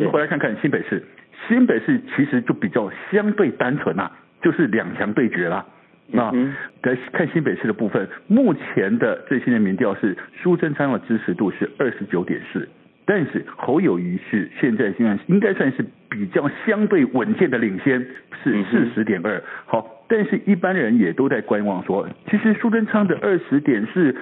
们回来看看新北市，新北市其实就比较相对单纯啦、啊，就是两强对决啦。那来看新北市的部分，目前的最新的民调是苏贞昌的支持度是二十九点四，但是侯友宜是现在现在应该算是比较相对稳健的领先，是四十点二。好，但是一般人也都在观望说，其实苏贞昌的二十点四，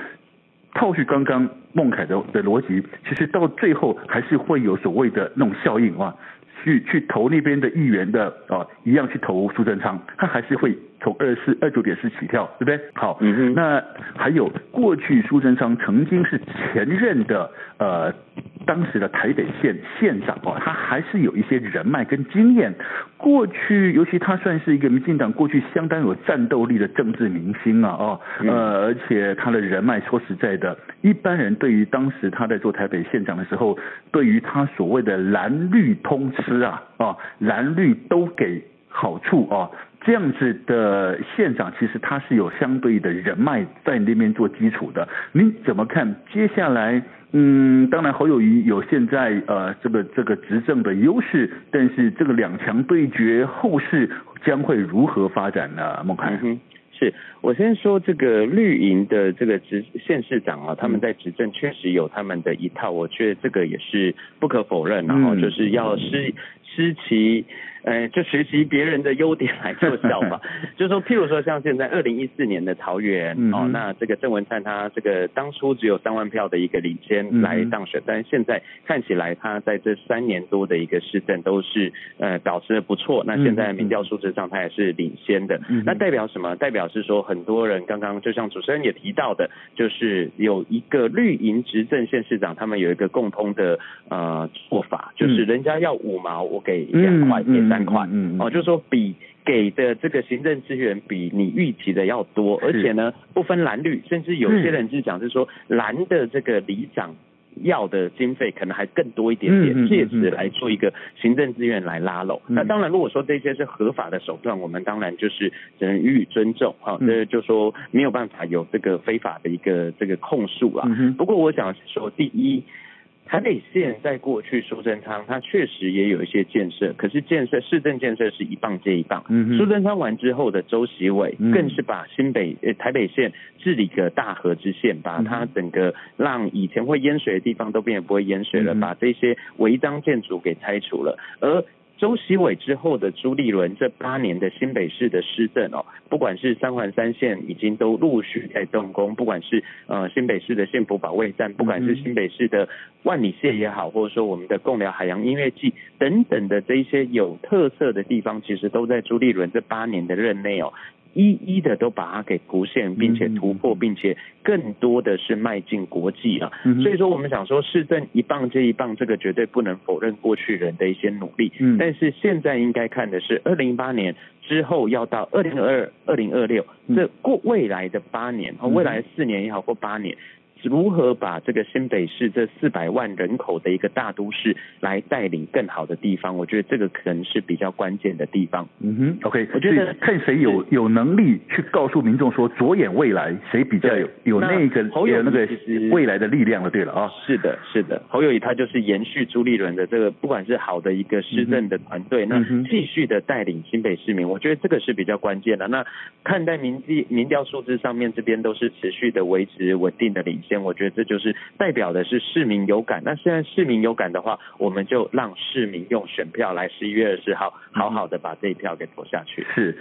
套去刚刚孟凯的的逻辑，其实到最后还是会有所谓的那种效应啊，去去投那边的议员的啊，一样去投苏贞昌，他还是会。从二四二九点四起跳，对不对？好，嗯。那还有过去苏贞昌曾经是前任的呃当时的台北县县长哦，他还是有一些人脉跟经验。过去尤其他算是一个民进党过去相当有战斗力的政治明星啊哦，呃，而且他的人脉说实在的，一般人对于当时他在做台北县长的时候，对于他所谓的蓝绿通吃啊啊，蓝绿都给好处啊。这样子的县长，其实他是有相对的人脉在那边做基础的。您怎么看？接下来，嗯，当然侯友谊有现在呃这个这个执政的优势，但是这个两强对决后市将会如何发展呢？孟凯。嗯是我先说这个绿营的这个执县市长啊，他们在执政确实有他们的一套，我觉得这个也是不可否认，然后就是要施施其。呃，就学习别人的优点来做效吧。就是说，譬如说，像现在二零一四年的桃园、嗯、哦，那这个郑文灿他这个当初只有三万票的一个领先来当选，嗯、但是现在看起来他在这三年多的一个市政都是呃保持的不错。那现在民调数字上他也是领先的。嗯、那代表什么？代表是说很多人刚刚就像主持人也提到的，就是有一个绿营执政县市长，他们有一个共通的呃做法，就是人家要五毛，我给两块，给三。款，嗯，哦，就是说比给的这个行政资源比你预期的要多，而且呢不分蓝绿，甚至有些人是讲是说蓝的这个里长要的经费可能还更多一点点，借此来做一个行政资源来拉拢。那当然，如果说这些是合法的手段，我们当然就是只能予以尊重，好，这就说没有办法有这个非法的一个这个控诉啊。不过我想说，第一。台北县在过去苏贞昌，他确实也有一些建设，可是建设市政建设是一棒接一棒。嗯苏贞昌完之后的周习伟，更是把新北呃台北县治理个大河之县，把它整个让以前会淹水的地方都变得不会淹水了，把这些违章建筑给拆除了，而。周锡玮之后的朱立伦这八年的新北市的施政哦，不管是三环三线已经都陆续在动工，不管是呃新北市的幸福保卫战，不管是新北市的万里线也好，或者说我们的共寮海洋音乐季等等的这一些有特色的地方，其实都在朱立伦这八年的任内哦。一一的都把它给浮现，并且突破，并且更多的是迈进国际啊。所以说，我们想说，市政一棒接一棒，这个绝对不能否认过去人的一些努力。但是现在应该看的是，二零一八年之后要到二零二二、二零二六这过未来的八年，未来四年也好，或八年。如何把这个新北市这四百万人口的一个大都市来带领更好的地方？我觉得这个可能是比较关键的地方。嗯哼，OK，我觉得看谁有有能力去告诉民众说着眼未来，谁比较有有那个有那个未来的力量了。对了啊，是的，是的，侯友宜他就是延续朱立伦的这个，不管是好的一个施政的团队，那继续的带领新北市民，我觉得这个是比较关键的。那看待民计民调数字上面这边都是持续的维持稳定的领我觉得这就是代表的是市民有感。那现在市民有感的话，我们就让市民用选票来十一月二十号好好的把这一票给投下去。是。